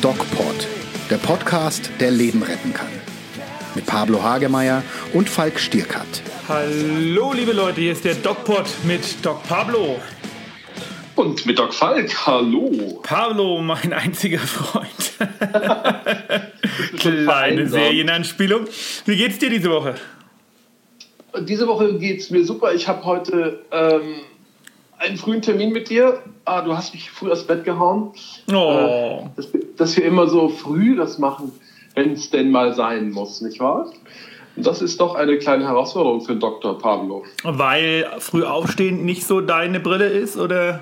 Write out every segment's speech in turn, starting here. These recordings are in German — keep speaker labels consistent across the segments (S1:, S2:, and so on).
S1: DocPod, der Podcast, der Leben retten kann. Mit Pablo Hagemeyer und Falk Stierkat.
S2: Hallo liebe Leute, hier ist der DocPod mit Doc Pablo.
S3: Und mit Doc Falk, hallo.
S2: Pablo, mein einziger Freund. Kleine Serienanspielung. Wie geht's dir diese Woche?
S3: Diese Woche geht's mir super. Ich habe heute ähm, einen frühen Termin mit dir. Ah, du hast mich früh aus Bett gehauen.
S2: Oh.
S3: Äh, dass, dass wir immer so früh das machen, wenn es denn mal sein muss, nicht wahr? Und das ist doch eine kleine Herausforderung für Dr. Pablo.
S2: Weil früh aufstehen nicht so deine Brille ist, oder?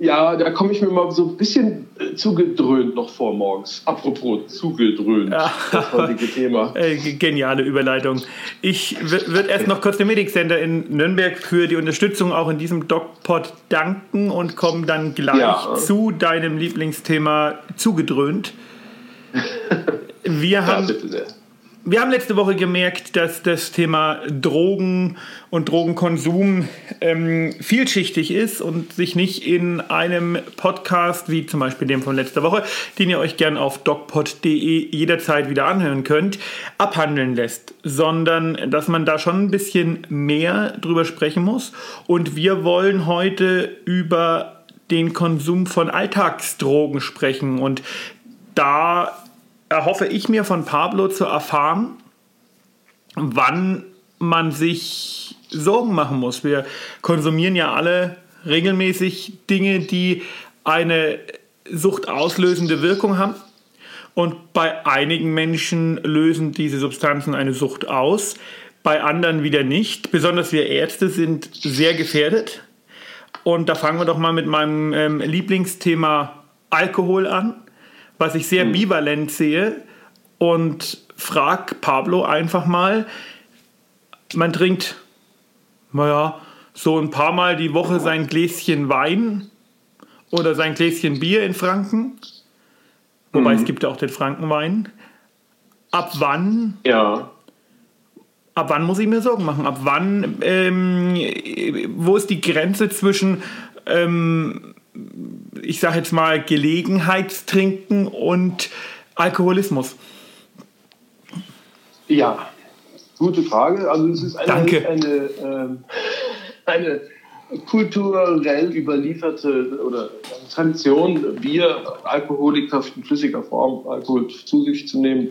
S3: Ja, da komme ich mir mal so ein bisschen äh, zugedröhnt noch vor morgens. Apropos zugedröhnt,
S2: Ja.
S3: das heutige Thema.
S2: Geniale Überleitung. Ich würde erst noch kurz dem Medic Center in Nürnberg für die Unterstützung auch in diesem DocPod danken und komme dann gleich
S3: Ja.
S2: zu deinem Lieblingsthema zugedröhnt. Wir
S3: Ja,
S2: haben
S3: bitte sehr.
S2: Wir haben letzte Woche gemerkt, dass das Thema Drogen und Drogenkonsum ähm, vielschichtig ist und sich nicht in einem Podcast wie zum Beispiel dem von letzter Woche, den ihr euch gern auf docpod.de jederzeit wieder anhören könnt, abhandeln lässt, sondern dass man da schon ein bisschen mehr drüber sprechen muss. Und wir wollen heute über den Konsum von Alltagsdrogen sprechen und da erhoffe ich mir von Pablo zu erfahren, wann man sich Sorgen machen muss. Wir konsumieren ja alle regelmäßig Dinge, die eine suchtauslösende Wirkung haben. Und bei einigen Menschen lösen diese Substanzen eine Sucht aus, bei anderen wieder nicht. Besonders wir Ärzte sind sehr gefährdet. Und da fangen wir doch mal mit meinem ähm, Lieblingsthema Alkohol an was ich sehr bivalent sehe und frag Pablo einfach mal, man trinkt, naja, so ein paar Mal die Woche sein Gläschen Wein oder sein Gläschen Bier in Franken, wobei es gibt ja auch den Frankenwein. Ab wann,
S3: Ja.
S2: ab wann muss ich mir Sorgen machen? Ab wann, ähm, wo ist die Grenze zwischen ähm, ich sage jetzt mal, Gelegenheitstrinken und Alkoholismus?
S3: Ja, gute Frage. Also es ist eine,
S2: Danke.
S3: eine, ähm, eine kulturell überlieferte oder Tradition, Bier, Alkoholiker in flüssiger Form Alkohol zu sich zu nehmen.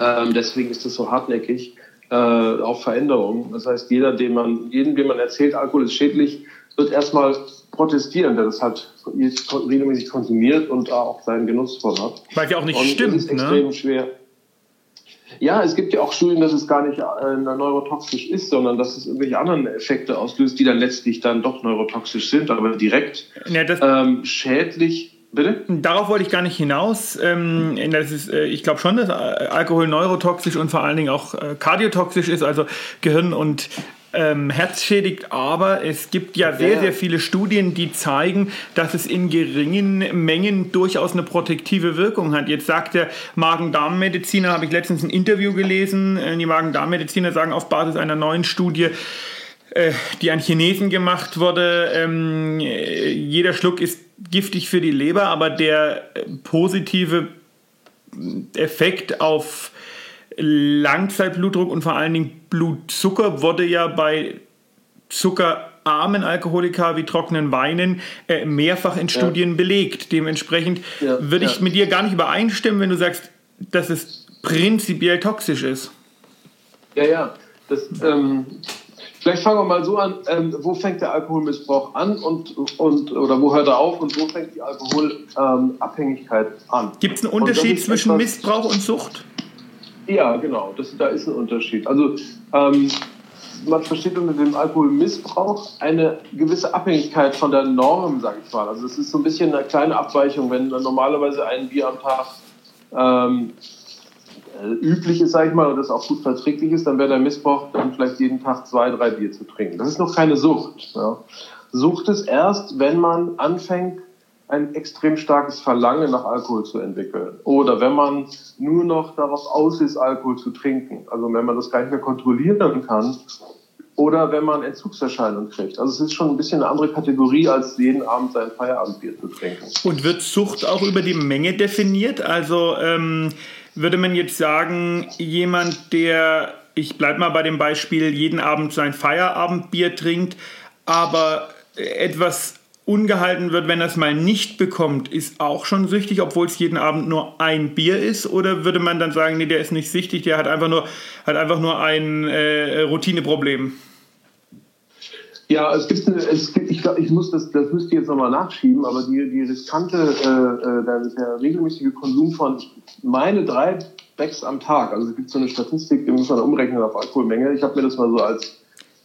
S3: Ähm, deswegen ist das so hartnäckig äh, auf Veränderungen. Das heißt, jeder, dem man, jedem, dem man erzählt, Alkohol ist schädlich, wird erstmal protestieren, der das halt regelmäßig konsumiert und auch seinen Genuss von hat.
S2: Weil ja auch nicht
S3: Und
S2: stimmt,
S3: ist extrem
S2: ne?
S3: schwer. Ja, es gibt ja auch Studien, dass es gar nicht äh, neurotoxisch ist, sondern dass es irgendwelche anderen Effekte auslöst, die dann letztlich dann doch neurotoxisch sind, aber direkt
S2: Ja,
S3: ähm, schädlich. Bitte?
S2: Darauf wollte ich gar nicht hinaus. Ähm, das ist, äh, ich glaube schon, dass äh, Alkohol neurotoxisch und vor allen Dingen auch äh, kardiotoxisch ist, also Gehirn und ähm, Herz schädigt. Aber es gibt ja sehr, sehr viele Studien, die zeigen, dass es in geringen Mengen durchaus eine protektive Wirkung hat. Jetzt sagt der Magen-Darm-Mediziner, habe ich letztens ein Interview gelesen, äh, die Magen-Darm-Mediziner sagen auf Basis einer neuen Studie, äh, die an Chinesen gemacht wurde. Ähm, äh, jeder Schluck ist giftig für die Leber, aber der positive Effekt auf Langzeitblutdruck und vor allen Dingen Blutzucker wurde ja bei zuckerarmen Alkoholiker wie trockenen Weinen äh, mehrfach in Studien belegt. Dementsprechend
S3: Ja,
S2: würde ich
S3: ja.
S2: mit dir gar nicht übereinstimmen, wenn du sagst, dass es prinzipiell toxisch ist.
S3: Ja, ja. Das, ähm, vielleicht fangen wir mal so an. Ähm, wo fängt der Alkoholmissbrauch an und, und oder wo hört er auf und wo fängt die Alkoholabhängigkeit ähm, an?
S2: Gibt es einen Unterschied zwischen
S3: etwas-
S2: Missbrauch und Sucht?
S3: Ja, genau. Das, da ist ein Unterschied. Also ähm, man versteht unter dem Alkoholmissbrauch eine gewisse Abhängigkeit von der Norm, sage ich mal. Also es ist so ein bisschen eine kleine Abweichung, wenn normalerweise ein Bier am Tag ähm, äh, üblich ist, sage ich mal, und das auch gut verträglich ist, dann wäre der Missbrauch dann vielleicht jeden Tag zwei, drei Bier zu trinken. Das ist noch keine Sucht. Ja. Sucht ist erst, wenn man anfängt, ein extrem starkes Verlangen nach Alkohol zu entwickeln. Oder wenn man nur noch darauf aus ist, Alkohol zu trinken. Also wenn man das gar nicht mehr kontrollieren kann, oder wenn man Entzugserscheinungen kriegt. Also es ist schon ein bisschen eine andere Kategorie, als jeden Abend sein Feierabendbier zu trinken.
S2: Und wird Sucht auch über die Menge definiert? Also ähm, würde man jetzt sagen, jemand, der, ich bleibe mal bei dem Beispiel, jeden Abend sein Feierabendbier trinkt, aber etwas ungehalten wird, wenn er es mal nicht bekommt, ist auch schon süchtig, obwohl es jeden Abend nur ein Bier ist? Oder würde man dann sagen, nee, der ist nicht süchtig, der hat einfach nur, hat einfach nur ein äh, Routineproblem?
S3: Ja, es gibt, es gibt ich glaube, ich muss das, das müsste ich jetzt nochmal nachschieben, aber die, die riskante, äh, äh der, der regelmäßige Konsum von, meine drei Becks am Tag, also es gibt so eine Statistik, die muss man umrechnen auf Alkoholmenge. Ich habe mir das mal so als,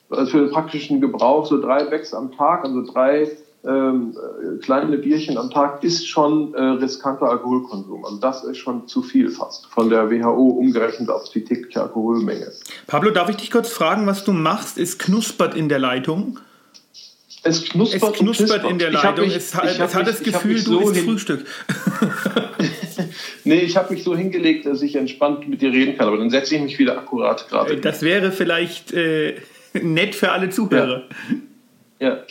S3: als für den praktischen Gebrauch, so drei Becks am Tag, also drei ähm, äh, kleine Bierchen am Tag ist schon äh, riskanter Alkoholkonsum. Also das ist schon zu viel fast von der WHO umgerechnet auf die tägliche Alkoholmenge.
S2: Pablo, darf ich dich kurz fragen, was du machst? Es knuspert in der Leitung.
S3: Es knuspert,
S2: es knuspert in der Leitung. Mich, es, es hat mich, das Gefühl, du so isst Frühstück.
S3: nee, ich habe mich so hingelegt, dass ich entspannt mit dir reden kann, aber dann setze ich mich wieder akkurat gerade.
S2: Das wäre vielleicht äh, nett für alle Zuhörer.
S3: Ja.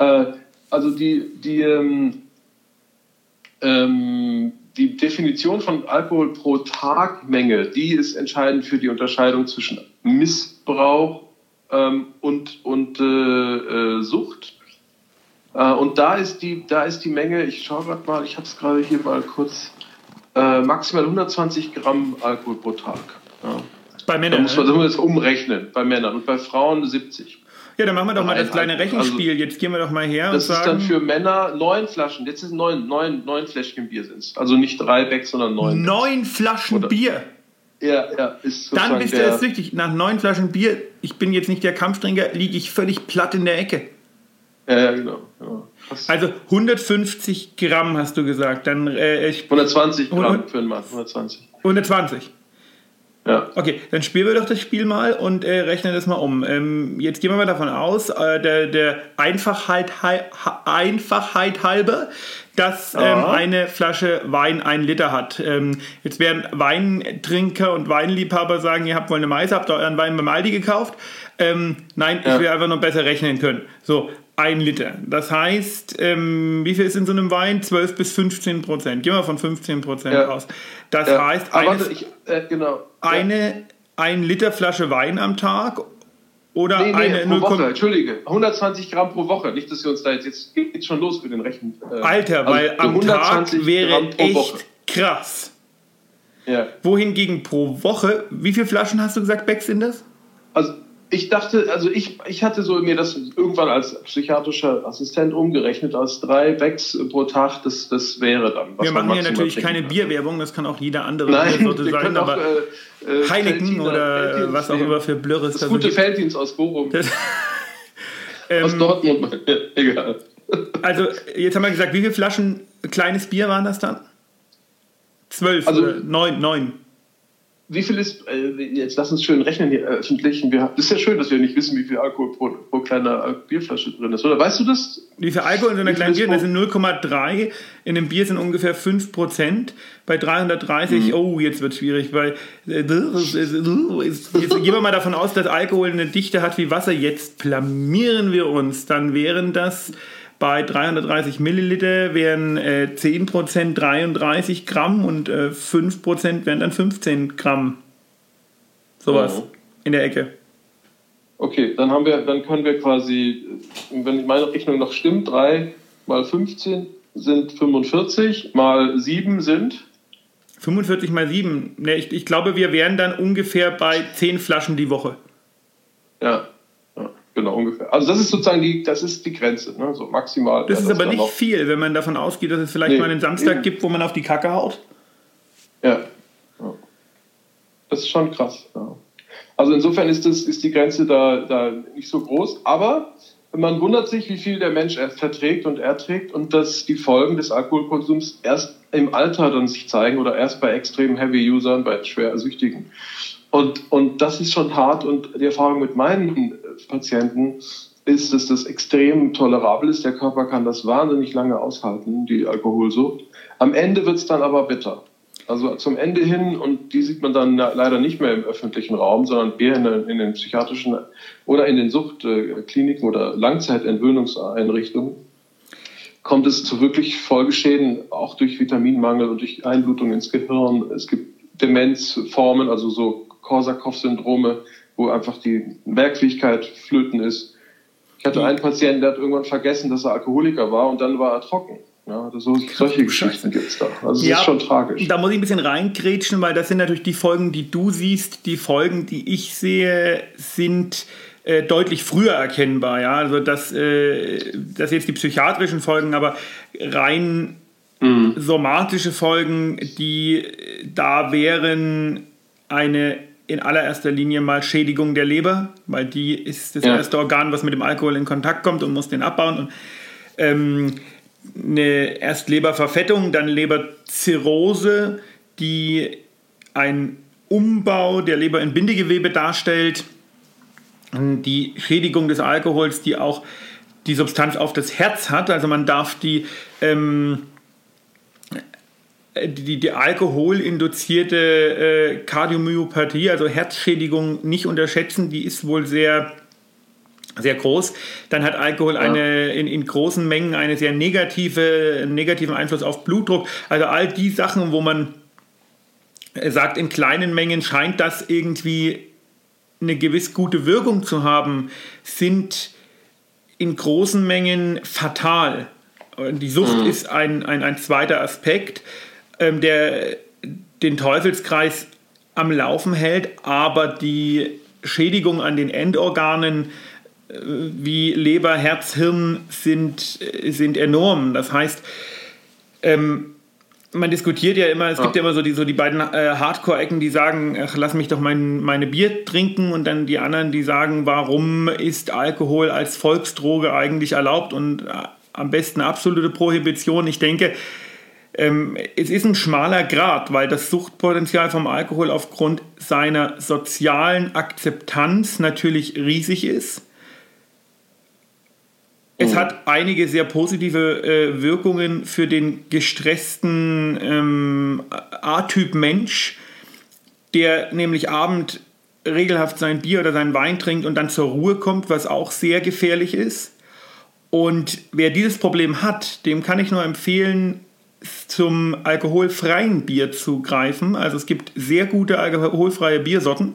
S3: ja. Äh, also die, die, ähm, ähm, die Definition von Alkohol pro Tagmenge, die ist entscheidend für die Unterscheidung zwischen Missbrauch ähm, und, und äh, äh, Sucht. Äh, und da ist, die, da ist die Menge, ich schaue gerade mal, ich habe es gerade hier mal kurz, äh, maximal 120 Gramm Alkohol pro Tag. Ja.
S2: Bei Männern.
S3: Da muss man, ne? das umrechnen, bei Männern. Und bei Frauen 70.
S2: Ja, dann machen wir doch mal das kleine Rechenspiel. Also, Jetzt gehen wir doch mal her
S3: und sagen... Das ist dann für Männer neun Flaschen. Jetzt sind neun, neun, neun Fläschchen Bier sind Also nicht drei Becks, sondern neun.
S2: Neun Flaschen Oder, Bier?
S3: Ja, ja.
S2: Ist dann bist du jetzt süchtig. Nach neun Flaschen Bier, ich bin jetzt nicht der Kampftrinker, liege ich völlig platt in der Ecke.
S3: Ja, ja genau. Ja,
S2: also 150 Gramm hast du gesagt. Dann, äh, ich,
S3: 120 Gramm 100, für einen Mann. 120.
S2: 120.
S3: Ja.
S2: Okay, dann spielen wir doch das Spiel mal und äh, rechnen das mal um. Ähm, jetzt gehen wir mal davon aus, äh, der, der Einfachheit, Einfachheit halber, dass ähm, eine Flasche Wein ein Liter hat. Ähm, jetzt werden Weintrinker und Weinliebhaber sagen, ihr habt wohl eine Mais, habt euren Wein beim Aldi gekauft. Ähm, nein, ja. ich will einfach nur besser rechnen können. So, ein Liter. Das heißt, ähm, wie viel ist in so einem Wein? 12 bis 15 Prozent. Gehen wir von 15 Prozent ja. aus. Das ja. heißt, eine,
S3: warte, ich, äh, genau.
S2: eine ein Liter Flasche Wein am Tag oder
S3: nee, nee,
S2: eine
S3: pro Woche, Entschuldige, 120 Gramm pro Woche. Nicht, dass wir uns da jetzt, jetzt geht schon los mit den Rechen.
S2: Äh, Alter, also weil am Tag wäre echt Woche. krass.
S3: Ja.
S2: Wohingegen pro Woche, wie viele Flaschen hast du gesagt, Becks sind das?
S3: Also ich dachte, also ich, ich hatte so mir das irgendwann als psychiatrischer Assistent umgerechnet, als drei Becks pro Tag, das, das wäre dann.
S2: Was Wir machen hier natürlich keine kann. Bierwerbung, das kann auch jeder andere
S3: Nein, Sorte sein,
S2: aber auch, äh, äh Heineken oder Feldins was auch immer für Blöres.
S3: Das, das gute so Feldins aus Bochum. ähm, aus Dortmund, egal.
S2: Also, jetzt haben wir gesagt, wie viele Flaschen kleines Bier waren das dann? Zwölf also, neun, neun
S3: wie viel ist, äh, jetzt lass uns schön rechnen hier öffentlich. Wir, das ist ja schön, dass wir nicht wissen, wie viel Alkohol pro, pro kleiner Bierflasche drin ist. Oder weißt du das?
S2: Wie viel Alkohol in so einer kleinen Bier? Das sind 0,3. In einem Bier sind ungefähr 5%. Bei 330, mhm. oh, jetzt wird es schwierig, weil äh, jetzt, jetzt gehen wir mal davon aus, dass Alkohol eine Dichte hat wie Wasser. Jetzt blamieren wir uns. Dann wären das bei 330 Milliliter wären äh, 10% 33 Gramm und äh, 5% wären dann 15 Gramm. Sowas oh. in der Ecke.
S3: Okay, dann haben wir, dann können wir quasi, wenn meine Rechnung noch stimmt, 3 mal 15 sind 45, mal 7 sind
S2: 45 mal 7. Ne, ich, ich glaube, wir wären dann ungefähr bei 10 Flaschen die Woche.
S3: Ja, Genau, ungefähr. Also das ist sozusagen die, das ist die Grenze, ne? so maximal.
S2: Das ist aber nicht viel, wenn man davon ausgeht, dass es vielleicht nee, mal einen Samstag nee. gibt, wo man auf die Kacke haut.
S3: Ja. ja. Das ist schon krass. Ja. Also insofern ist, das, ist die Grenze da, da nicht so groß, aber man wundert sich, wie viel der Mensch verträgt und erträgt und dass die Folgen des Alkoholkonsums erst im Alter dann sich zeigen oder erst bei extrem Heavy-Usern, bei schwer Süchtigen. Und, und das ist schon hart und die Erfahrung mit meinen Patienten ist, dass das extrem tolerabel ist. Der Körper kann das wahnsinnig lange aushalten, die Alkoholsucht. Am Ende wird es dann aber bitter. also zum Ende hin, und die sieht man dann leider nicht mehr im öffentlichen Raum, sondern eher in, in den psychiatrischen oder in den Suchtkliniken oder Langzeitentwöhnungseinrichtungen, kommt es zu wirklich Folgeschäden, auch durch Vitaminmangel und durch Einblutung ins Gehirn. Es gibt Demenzformen, also so Korsakow-Syndrome, wo einfach die Merkfähigkeit flöten ist. Ich hatte einen Patienten, der hat irgendwann vergessen, dass er Alkoholiker war und dann war er trocken. Ja, so, solche Geschichten gibt es da. Also es ja, ist schon tragisch.
S2: Da muss ich ein bisschen reingrätschen, weil das sind natürlich die Folgen, die du siehst. Die Folgen, die ich sehe, sind äh, deutlich früher erkennbar. Ja? Also das, äh, das jetzt die psychiatrischen Folgen, aber rein mhm. somatische Folgen, die da wären eine in allererster Linie mal Schädigung der Leber, weil die ist das ja. erste Organ, was mit dem Alkohol in Kontakt kommt und muss den abbauen. Und, ähm, eine erst Leberverfettung, dann Leberzirrhose, die ein Umbau der Leber in Bindegewebe darstellt. Die Schädigung des Alkohols, die auch die Substanz auf das Herz hat. Also man darf die, ähm, die, die alkoholinduzierte äh, Kardiomyopathie, also Herzschädigung, nicht unterschätzen. Die ist wohl sehr sehr groß, dann hat Alkohol ja. eine, in, in großen Mengen einen sehr negative, negativen Einfluss auf Blutdruck. Also all die Sachen, wo man sagt, in kleinen Mengen scheint das irgendwie eine gewiss gute Wirkung zu haben, sind in großen Mengen fatal. Die Sucht mhm. ist ein, ein, ein zweiter Aspekt, ähm, der den Teufelskreis am Laufen hält, aber die Schädigung an den Endorganen wie Leber, Herz, Hirn sind, sind enorm. Das heißt, ähm, man diskutiert ja immer, es ja. gibt ja immer so die, so die beiden äh, Hardcore-Ecken, die sagen, ach, lass mich doch mein, meine Bier trinken und dann die anderen, die sagen, warum ist Alkohol als Volksdroge eigentlich erlaubt und äh, am besten absolute Prohibition. Ich denke, ähm, es ist ein schmaler Grad, weil das Suchtpotenzial vom Alkohol aufgrund seiner sozialen Akzeptanz natürlich riesig ist. Es mhm. hat einige sehr positive äh, Wirkungen für den gestressten ähm, A-Typ Mensch, der nämlich abend regelhaft sein Bier oder sein Wein trinkt und dann zur Ruhe kommt, was auch sehr gefährlich ist. Und wer dieses Problem hat, dem kann ich nur empfehlen, zum alkoholfreien Bier zu greifen. Also es gibt sehr gute alkoholfreie Biersorten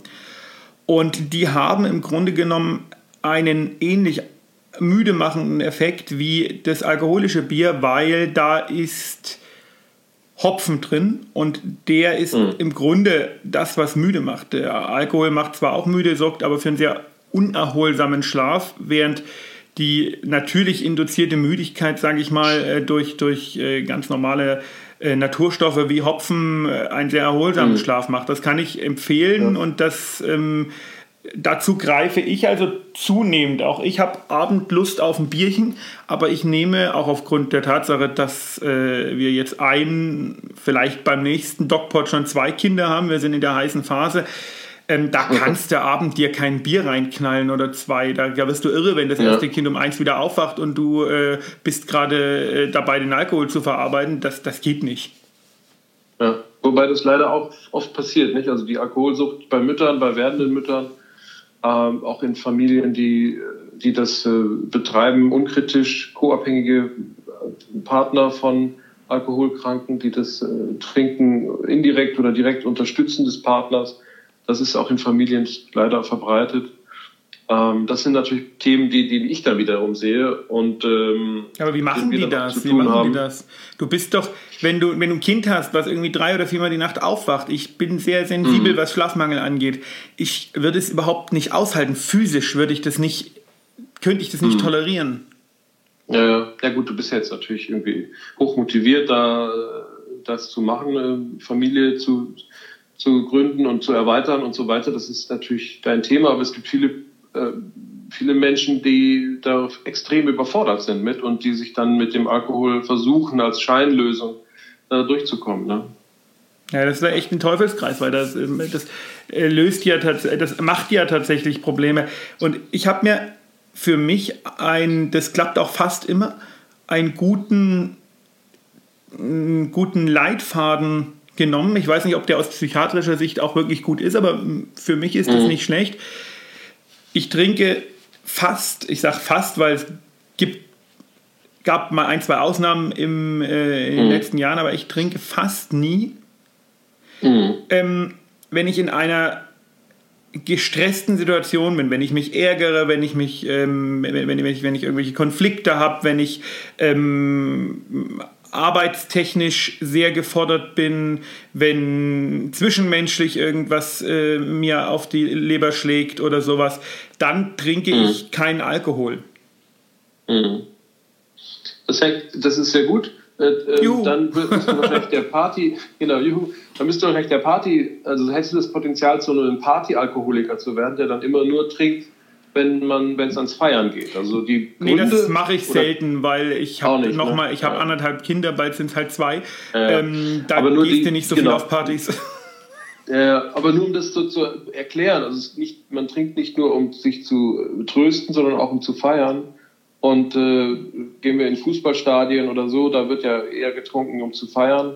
S2: und die haben im Grunde genommen einen ähnlich müde machenden Effekt wie das alkoholische Bier, weil da ist Hopfen drin und der ist mhm. im Grunde das, was müde macht. Der Alkohol macht zwar auch müde, sorgt aber für einen sehr unerholsamen Schlaf, während die natürlich induzierte Müdigkeit, sage ich mal, äh, durch, durch äh, ganz normale äh, Naturstoffe wie Hopfen einen sehr erholsamen mhm. Schlaf macht. Das kann ich empfehlen ja. und das ähm, Dazu greife ich also zunehmend auch. Ich habe Abendlust auf ein Bierchen, aber ich nehme auch aufgrund der Tatsache, dass äh, wir jetzt ein, vielleicht beim nächsten Dogpot schon zwei Kinder haben, wir sind in der heißen Phase, ähm, da kannst du Abend dir kein Bier reinknallen oder zwei. Da, da wirst du irre, wenn das ja. erste Kind um eins wieder aufwacht und du äh, bist gerade äh, dabei, den Alkohol zu verarbeiten. Das, das geht nicht.
S3: Ja, wobei das leider auch oft passiert, nicht? Also die Alkoholsucht bei Müttern, bei werdenden Müttern ähm, auch in Familien, die, die das äh, betreiben, unkritisch co-abhängige Partner von Alkoholkranken, die das äh, Trinken indirekt oder direkt unterstützen des Partners. Das ist auch in Familien leider verbreitet. Ähm, das sind natürlich Themen, die, die ich dann wiederum sehe. Und, ähm,
S2: Aber wie machen die das? Wie machen haben. die das? Du bist doch, wenn du, wenn du ein Kind hast, was irgendwie drei oder viermal die Nacht aufwacht, ich bin sehr sensibel, mhm. was Schlafmangel angeht. Ich würde es überhaupt nicht aushalten. Physisch würde ich das nicht, könnte ich das nicht mhm. tolerieren.
S3: Ja, ja, gut, du bist jetzt natürlich irgendwie hochmotiviert, da das zu machen, Familie zu, zu gründen und zu erweitern und so weiter. Das ist natürlich dein Thema, aber es gibt viele äh, viele Menschen, die da extrem überfordert sind mit und die sich dann mit dem Alkohol versuchen, als Scheinlösung äh, durchzukommen. Ne?
S2: Ja, das wäre echt ein Teufelskreis, weil das, ähm, das äh, löst ja das macht ja tatsächlich Probleme. Und ich habe mir für mich ein, das klappt auch fast immer, einen guten, einen guten Leitfaden genommen. Ich weiß nicht, ob der aus psychiatrischer Sicht auch wirklich gut ist, aber für mich ist das mhm. nicht schlecht. Ich trinke fast, ich sage fast, weil es gibt, gab mal ein, zwei Ausnahmen im, äh, in den mhm. letzten Jahren, aber ich trinke fast nie. Mhm. Ähm, wenn ich in einer gestressten Situation bin, wenn ich mich ärgere, wenn ich mich, ähm, wenn, wenn, ich, wenn ich irgendwelche Konflikte habe, wenn ich ähm, arbeitstechnisch sehr gefordert bin, wenn zwischenmenschlich irgendwas äh, mir auf die Leber schlägt oder sowas, dann trinke mhm. ich keinen Alkohol.
S3: Mhm. Das, das ist sehr gut. Äh, äh, dann bist du wahrscheinlich der Party, genau, juhu, dann du wahrscheinlich der Party, also hättest du das Potenzial, zu einem Partyalkoholiker zu werden, der dann immer nur trinkt, wenn man, wenn es ans Feiern geht. Also die
S2: Gründe, nee, das mache ich selten, weil ich habe noch ne? mal, ich habe ja. anderthalb Kinder, bald sind es halt zwei.
S3: Ja,
S2: ähm, da aber nur gehst du nicht so genau. viel auf Partys.
S3: Ja, aber nur um das so zu erklären, also nicht, man trinkt nicht nur, um sich zu trösten, sondern auch um zu feiern. Und äh, gehen wir in Fußballstadien oder so, da wird ja eher getrunken, um zu feiern.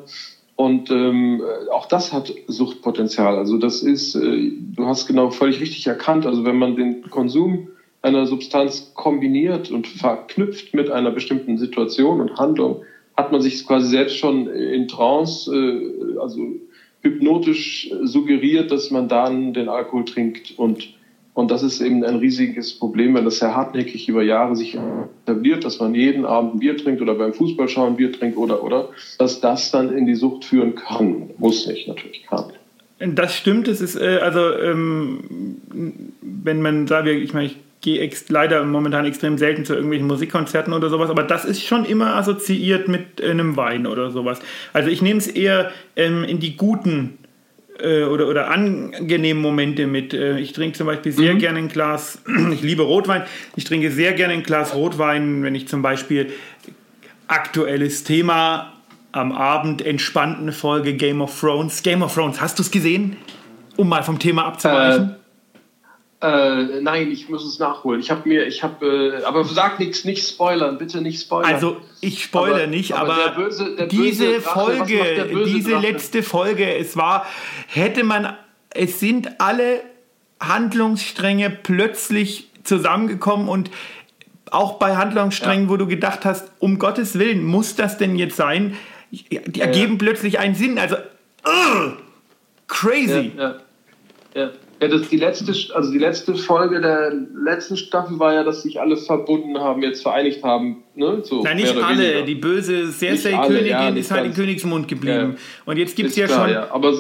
S3: Und ähm, auch das hat Suchtpotenzial. Also das ist, äh, du hast genau völlig richtig erkannt. Also wenn man den Konsum einer Substanz kombiniert und verknüpft mit einer bestimmten Situation und Handlung, hat man sich quasi selbst schon in Trance, äh, also hypnotisch suggeriert, dass man dann den Alkohol trinkt und und das ist eben ein riesiges Problem, wenn das sehr hartnäckig über Jahre sich etabliert, dass man jeden Abend ein Bier trinkt oder beim Fußballschauen Bier trinkt oder, oder, dass das dann in die Sucht führen kann. Muss nicht, natürlich kann.
S2: Das stimmt, es ist, äh, also, ähm, wenn man sagt, ich meine, ich gehe leider momentan extrem selten zu irgendwelchen Musikkonzerten oder sowas, aber das ist schon immer assoziiert mit einem Wein oder sowas. Also ich nehme es eher ähm, in die guten äh, oder, oder angenehmen Momente mit. Äh, ich trinke zum Beispiel sehr mhm. gerne ein Glas, ich liebe Rotwein, ich trinke sehr gerne ein Glas Rotwein, wenn ich zum Beispiel aktuelles Thema am Abend entspannte Folge Game of Thrones. Game of Thrones, hast du es gesehen? Um mal vom Thema abzuweichen. Äh,
S3: äh, nein, ich muss es nachholen. Ich habe mir, ich habe, äh, aber sag nichts, nicht spoilern, bitte nicht spoilern.
S2: Also ich spoilere aber, nicht, aber, aber der böse, der diese Drache, Folge, diese Drache? letzte Folge, es war, hätte man, es sind alle Handlungsstränge plötzlich zusammengekommen und auch bei Handlungssträngen, ja. wo du gedacht hast, um Gottes Willen, muss das denn jetzt sein? Die ergeben ja. plötzlich einen Sinn. Also, uh, crazy.
S3: Ja, ja. Ja, das die letzte, also die letzte Folge der letzten Staffel war ja, dass sich alle verbunden haben, jetzt vereinigt haben. Ne? So,
S2: Nein, nicht alle. Weniger. Die böse Cersei-Königin ja, ist halt in Königsmund geblieben. Ja. Und jetzt gibt es ja klar, schon. Ja. Aber,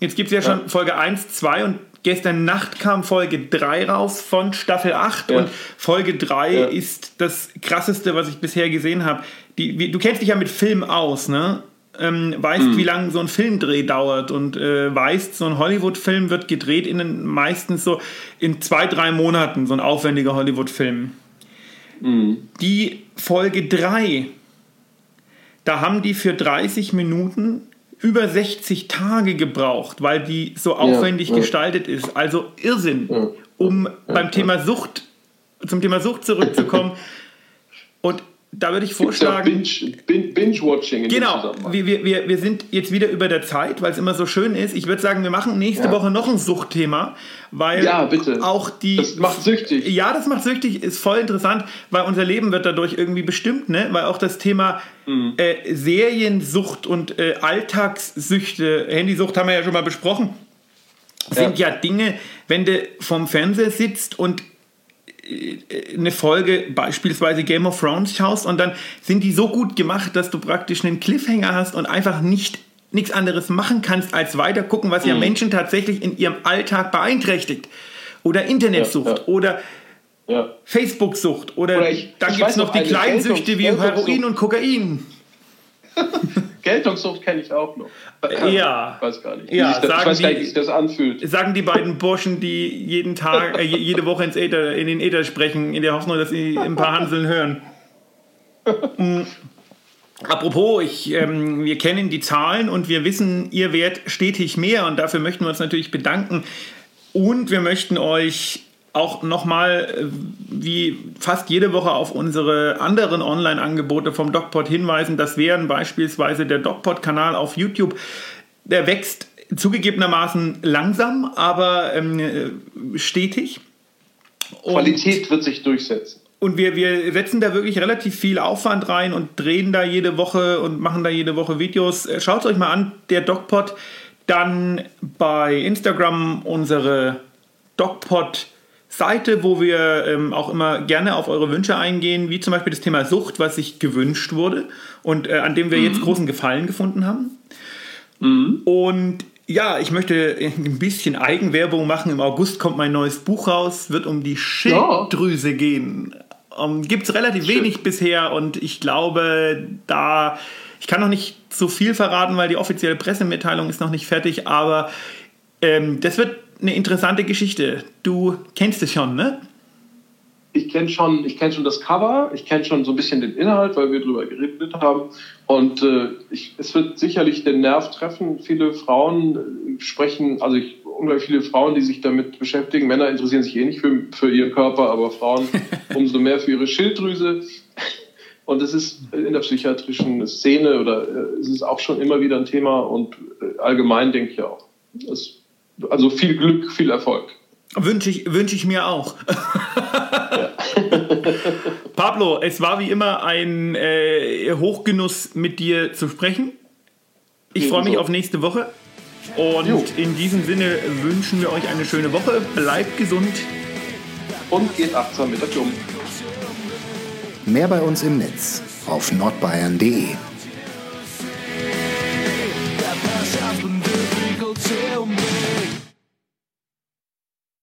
S2: jetzt gibt's ja, schon Folge 1, 2 und gestern Nacht kam Folge 3 raus von Staffel 8 und Folge 3 ist das krasseste, was ich bisher gesehen habe. Du kennst dich ja mit Film aus, ne? Ähm, weißt, mhm. wie lange so ein Filmdreh dauert und äh, weißt, so ein Hollywood-Film wird gedreht in den, meistens so in zwei, drei Monaten, so ein aufwendiger Hollywood-Film. Mhm. Die Folge 3, da haben die für 30 Minuten über 60 Tage gebraucht, weil die so aufwendig ja, ja. gestaltet ist. Also Irrsinn, ja, um beim Thema Sucht, zum Thema Sucht zurückzukommen. Da würde ich vorschlagen.
S3: Binge-Watching.
S2: Binge genau. Wir, wir, wir sind jetzt wieder über der Zeit, weil es immer so schön ist. Ich würde sagen, wir machen nächste ja. Woche noch ein Suchtthema, weil
S3: ja, bitte.
S2: auch die.
S3: Das macht süchtig.
S2: Ja, das macht süchtig, ist voll interessant, weil unser Leben wird dadurch irgendwie bestimmt, ne? Weil auch das Thema mhm. äh, Seriensucht und äh, Alltagssüchte, Handysucht haben wir ja schon mal besprochen, sind ja, ja Dinge, wenn du vom Fernseher sitzt und eine Folge, beispielsweise Game of Thrones, schaust und dann sind die so gut gemacht, dass du praktisch einen Cliffhanger hast und einfach nicht nichts anderes machen kannst, als weiter gucken, was ja mhm. Menschen tatsächlich in ihrem Alltag beeinträchtigt. Oder Internetsucht ja, ja. oder ja. Facebook-Sucht oder, oder ich, dann gibt es noch die kleinen Süchte wie Heroin und Kokain.
S3: Geltungssucht kenne ich auch noch.
S2: Ja.
S3: Ich weiß gar nicht.
S2: Ja,
S3: das, ich weiß gar nicht, wie sich das anfühlt.
S2: Sagen die beiden Burschen, die jeden Tag, äh, jede Woche ins Äther, in den Äther sprechen, in der Hoffnung, dass sie ein paar Hanseln hören. Mhm. Apropos, ich, ähm, wir kennen die Zahlen und wir wissen, ihr werdet stetig mehr und dafür möchten wir uns natürlich bedanken. Und wir möchten euch auch nochmal äh, wie fast jede Woche auf unsere anderen Online-Angebote vom DocPod hinweisen. Das wären beispielsweise der DocPod-Kanal auf YouTube. der wächst zugegebenermaßen langsam, aber ähm, stetig.
S3: Und Qualität wird sich durchsetzen.
S2: Und wir, wir setzen da wirklich relativ viel Aufwand rein und drehen da jede Woche und machen da jede Woche Videos. Äh, Schaut euch mal an, der DocPod. Dann bei Instagram unsere DocPod Seite, wo wir ähm, auch immer gerne auf eure Wünsche eingehen, wie zum Beispiel das Thema Sucht, was sich gewünscht wurde und äh, an dem wir mhm. jetzt großen Gefallen gefunden haben. Mhm. Und ja, ich möchte ein bisschen Eigenwerbung machen. Im August kommt mein neues Buch raus, wird um die Schilddrüse ja. gehen. Um, ähm, Gibt es relativ Schön. wenig bisher und ich glaube, da, ich kann noch nicht so viel verraten, weil die offizielle Pressemitteilung ist noch nicht fertig, aber ähm, das wird eine interessante Geschichte. Du kennst es schon, ne?
S3: Ich kenne schon, kenn schon das Cover, ich kenne schon so ein bisschen den Inhalt, weil wir darüber geredet haben. Und äh, ich, es wird sicherlich den Nerv treffen. Viele Frauen äh, sprechen, also ich, unglaublich viele Frauen, die sich damit beschäftigen. Männer interessieren sich eh nicht für, für ihren Körper, aber Frauen umso mehr für ihre Schilddrüse. Und es ist in der psychiatrischen Szene oder äh, es ist auch schon immer wieder ein Thema und äh, allgemein denke ich auch. Es also viel Glück, viel Erfolg.
S2: Wünsche ich, wünsch ich mir auch. Pablo, es war wie immer ein äh, Hochgenuss, mit dir zu sprechen. Ich freue mich auf nächste Woche. Und jo. in diesem Sinne wünschen wir euch eine schöne Woche. Bleibt gesund.
S3: Und geht achtsam mit der Klum.
S1: Mehr bei uns im Netz auf nordbayern.de.